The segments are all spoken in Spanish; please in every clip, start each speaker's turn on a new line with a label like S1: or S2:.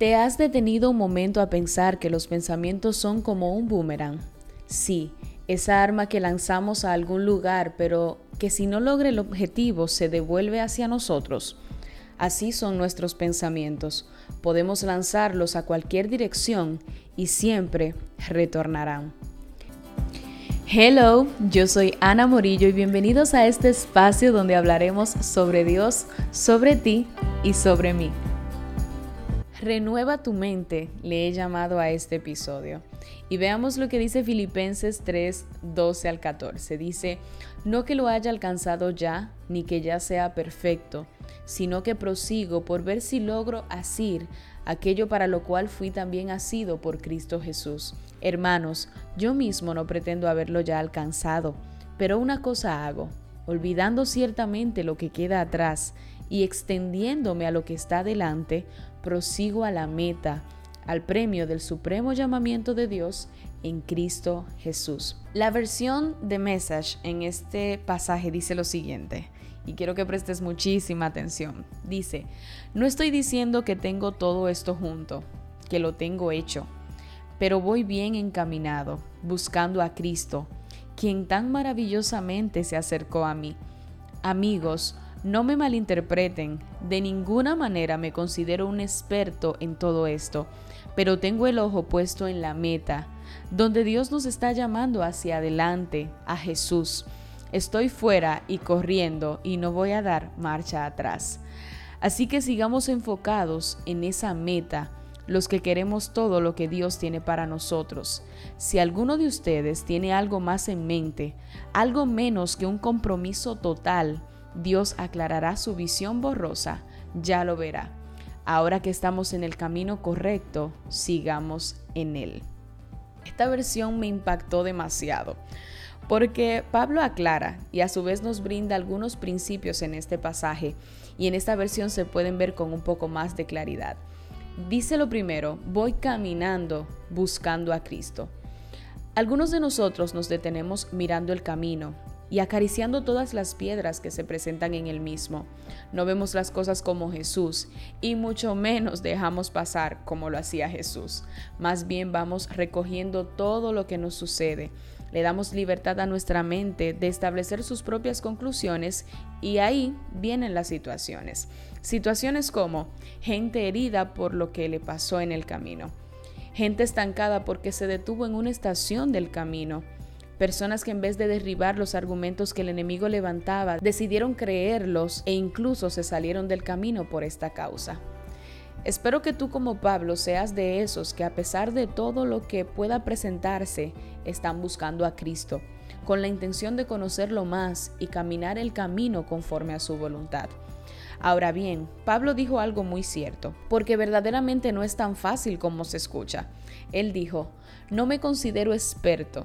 S1: ¿Te has detenido un momento a pensar que los pensamientos son como un boomerang? Sí, esa arma que lanzamos a algún lugar, pero que si no logra el objetivo se devuelve hacia nosotros. Así son nuestros pensamientos. Podemos lanzarlos a cualquier dirección y siempre retornarán. Hello, yo soy Ana Morillo y bienvenidos a este espacio donde hablaremos sobre Dios, sobre ti y sobre mí. Renueva tu mente, le he llamado a este episodio. Y veamos lo que dice Filipenses 3, 12 al 14. Dice, no que lo haya alcanzado ya, ni que ya sea perfecto, sino que prosigo por ver si logro asir aquello para lo cual fui también asido por Cristo Jesús. Hermanos, yo mismo no pretendo haberlo ya alcanzado, pero una cosa hago, olvidando ciertamente lo que queda atrás y extendiéndome a lo que está delante, prosigo a la meta, al premio del supremo llamamiento de Dios en Cristo Jesús. La versión de Message en este pasaje dice lo siguiente, y quiero que prestes muchísima atención. Dice, no estoy diciendo que tengo todo esto junto, que lo tengo hecho, pero voy bien encaminado, buscando a Cristo, quien tan maravillosamente se acercó a mí. Amigos, no me malinterpreten, de ninguna manera me considero un experto en todo esto, pero tengo el ojo puesto en la meta, donde Dios nos está llamando hacia adelante, a Jesús. Estoy fuera y corriendo y no voy a dar marcha atrás. Así que sigamos enfocados en esa meta, los que queremos todo lo que Dios tiene para nosotros. Si alguno de ustedes tiene algo más en mente, algo menos que un compromiso total, Dios aclarará su visión borrosa, ya lo verá. Ahora que estamos en el camino correcto, sigamos en él. Esta versión me impactó demasiado porque Pablo aclara y a su vez nos brinda algunos principios en este pasaje y en esta versión se pueden ver con un poco más de claridad. Dice lo primero, voy caminando buscando a Cristo. Algunos de nosotros nos detenemos mirando el camino, y acariciando todas las piedras que se presentan en el mismo. No vemos las cosas como Jesús y mucho menos dejamos pasar como lo hacía Jesús. Más bien vamos recogiendo todo lo que nos sucede. Le damos libertad a nuestra mente de establecer sus propias conclusiones y ahí vienen las situaciones. Situaciones como gente herida por lo que le pasó en el camino. Gente estancada porque se detuvo en una estación del camino Personas que en vez de derribar los argumentos que el enemigo levantaba, decidieron creerlos e incluso se salieron del camino por esta causa. Espero que tú como Pablo seas de esos que a pesar de todo lo que pueda presentarse, están buscando a Cristo, con la intención de conocerlo más y caminar el camino conforme a su voluntad. Ahora bien, Pablo dijo algo muy cierto, porque verdaderamente no es tan fácil como se escucha. Él dijo, no me considero experto,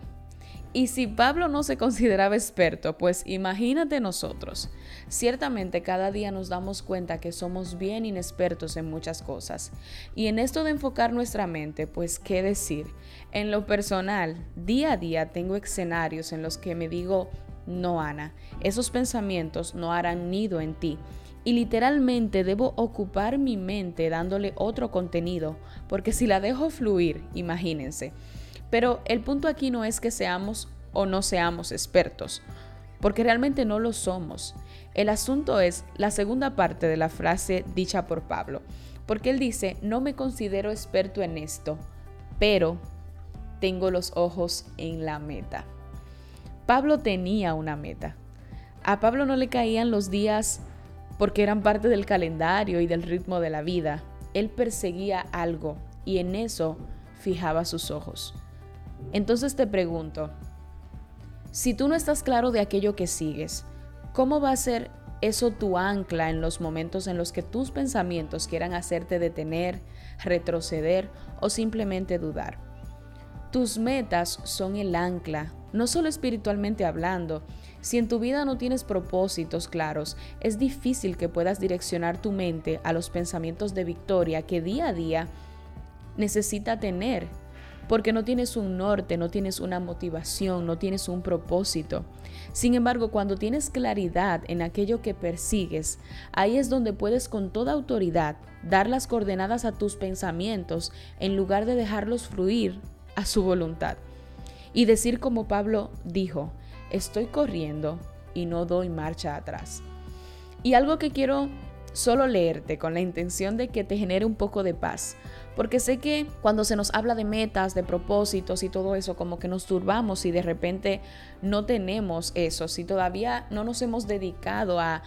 S1: y si Pablo no se consideraba experto, pues imagínate nosotros. Ciertamente cada día nos damos cuenta que somos bien inexpertos en muchas cosas. Y en esto de enfocar nuestra mente, pues qué decir. En lo personal, día a día tengo escenarios en los que me digo, no Ana, esos pensamientos no harán nido en ti. Y literalmente debo ocupar mi mente dándole otro contenido, porque si la dejo fluir, imagínense, pero el punto aquí no es que seamos o no seamos expertos, porque realmente no lo somos. El asunto es la segunda parte de la frase dicha por Pablo, porque él dice, no me considero experto en esto, pero tengo los ojos en la meta. Pablo tenía una meta. A Pablo no le caían los días porque eran parte del calendario y del ritmo de la vida. Él perseguía algo y en eso fijaba sus ojos. Entonces te pregunto, si tú no estás claro de aquello que sigues, ¿cómo va a ser eso tu ancla en los momentos en los que tus pensamientos quieran hacerte detener, retroceder o simplemente dudar? Tus metas son el ancla, no solo espiritualmente hablando. Si en tu vida no tienes propósitos claros, es difícil que puedas direccionar tu mente a los pensamientos de victoria que día a día necesita tener porque no tienes un norte, no tienes una motivación, no tienes un propósito. Sin embargo, cuando tienes claridad en aquello que persigues, ahí es donde puedes con toda autoridad dar las coordenadas a tus pensamientos en lugar de dejarlos fluir a su voluntad. Y decir como Pablo dijo, estoy corriendo y no doy marcha atrás. Y algo que quiero solo leerte con la intención de que te genere un poco de paz. Porque sé que cuando se nos habla de metas, de propósitos y todo eso, como que nos turbamos y de repente no tenemos eso, si todavía no nos hemos dedicado a,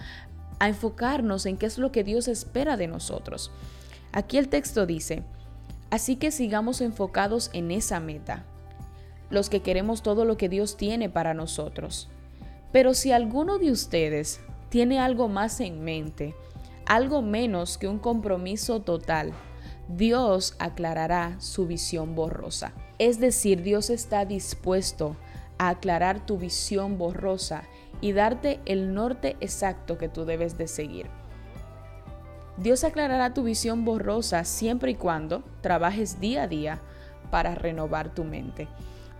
S1: enfocarnos en qué es lo que Dios espera de nosotros. Aquí el texto dice, así que sigamos enfocados en esa meta, los que queremos todo lo que Dios tiene para nosotros. Pero si alguno de ustedes tiene algo más en mente, algo menos que un compromiso total, Dios aclarará su visión borrosa. Es decir, Dios está dispuesto a aclarar tu visión borrosa y darte el norte exacto que tú debes de seguir. Dios aclarará tu visión borrosa siempre y cuando trabajes día a día para renovar tu mente.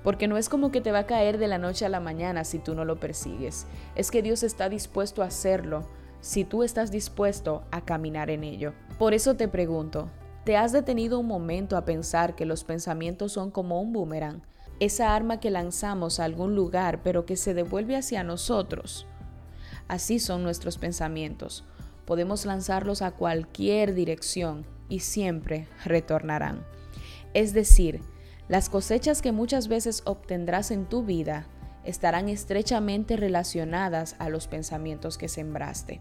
S1: Porque no es como que te va a caer de la noche a la mañana si tú no lo persigues. Es que Dios está dispuesto a hacerlo si tú estás dispuesto a caminar en ello. Por eso te pregunto, ¿te has detenido un momento a pensar que los pensamientos son como un boomerang? Esa arma que lanzamos a algún lugar pero que se devuelve hacia nosotros. Así son nuestros pensamientos. Podemos lanzarlos a cualquier dirección y siempre retornarán. Es decir, las cosechas que muchas veces obtendrás en tu vida estarán estrechamente relacionadas a los pensamientos que sembraste.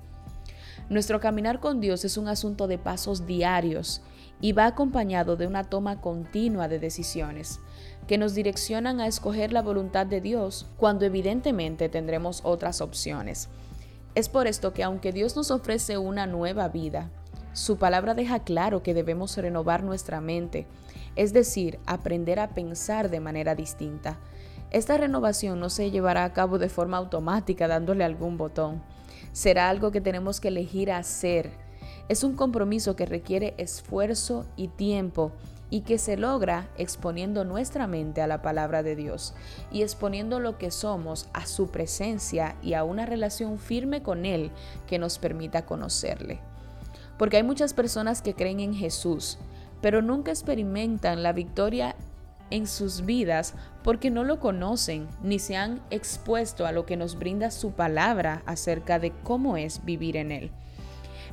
S1: Nuestro caminar con Dios es un asunto de pasos diarios y va acompañado de una toma continua de decisiones que nos direccionan a escoger la voluntad de Dios cuando evidentemente tendremos otras opciones. Es por esto que aunque Dios nos ofrece una nueva vida, su palabra deja claro que debemos renovar nuestra mente, es decir, aprender a pensar de manera distinta, esta renovación no se llevará a cabo de forma automática dándole algún botón. Será algo que tenemos que elegir hacer. Es un compromiso que requiere esfuerzo y tiempo y que se logra exponiendo nuestra mente a la palabra de Dios y exponiendo lo que somos a su presencia y a una relación firme con Él que nos permita conocerle. Porque hay muchas personas que creen en Jesús, pero nunca experimentan la victoria en sus vidas porque no lo conocen ni se han expuesto a lo que nos brinda su palabra acerca de cómo es vivir en él.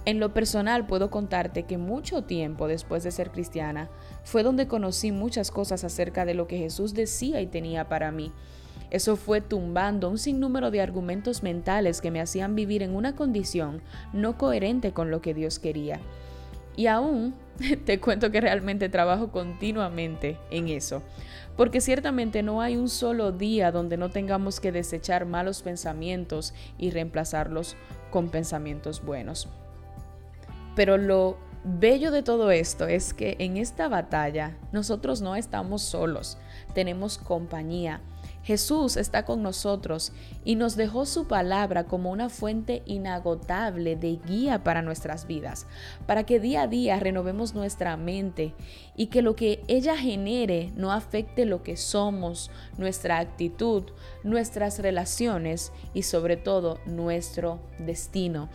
S1: En lo personal puedo contarte que mucho tiempo después de ser cristiana fue donde conocí muchas cosas acerca de lo que Jesús decía y tenía para mí. Eso fue tumbando un sinnúmero de argumentos mentales que me hacían vivir en una condición no coherente con lo que Dios quería. Y aún te cuento que realmente trabajo continuamente en eso, porque ciertamente no hay un solo día donde no tengamos que desechar malos pensamientos y reemplazarlos con pensamientos buenos. Pero lo bello de todo esto es que en esta batalla nosotros no estamos solos, tenemos compañía. Jesús está con nosotros y nos dejó su palabra como una fuente inagotable de guía para nuestras vidas, para que día a día renovemos nuestra mente y que lo que ella genere no afecte lo que somos, nuestra actitud, nuestras relaciones y sobre todo nuestro destino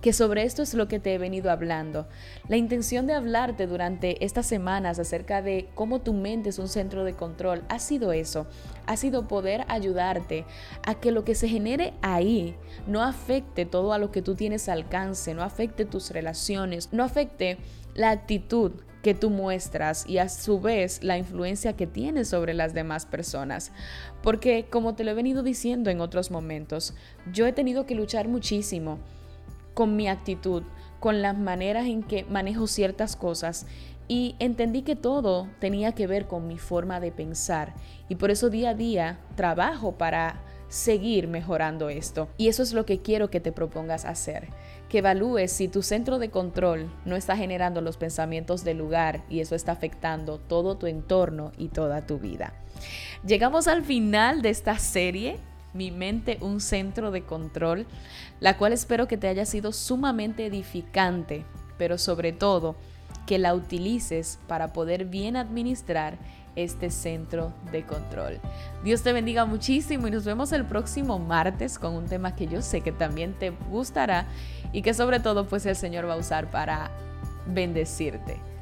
S1: que sobre esto es lo que te he venido hablando. La intención de hablarte durante estas semanas acerca de cómo tu mente es un centro de control ha sido eso, ha sido poder ayudarte a que lo que se genere ahí no afecte todo a lo que tú tienes alcance, no afecte tus relaciones, no afecte la actitud que tú muestras y a su vez la influencia que tienes sobre las demás personas. Porque como te lo he venido diciendo en otros momentos, yo he tenido que luchar muchísimo con mi actitud, con las maneras en que manejo ciertas cosas y entendí que todo tenía que ver con mi forma de pensar y por eso día a día trabajo para seguir mejorando esto. Y eso es lo que quiero que te propongas hacer. Que evalúes si tu centro de control no está generando los pensamientos del lugar y eso está afectando todo tu entorno y toda tu vida. Llegamos al final de esta serie mi mente un centro de control, la cual espero que te haya sido sumamente edificante, pero sobre todo que la utilices para poder bien administrar este centro de control. Dios te bendiga muchísimo y nos vemos el próximo martes con un tema que yo sé que también te gustará y que sobre todo pues el Señor va a usar para bendecirte.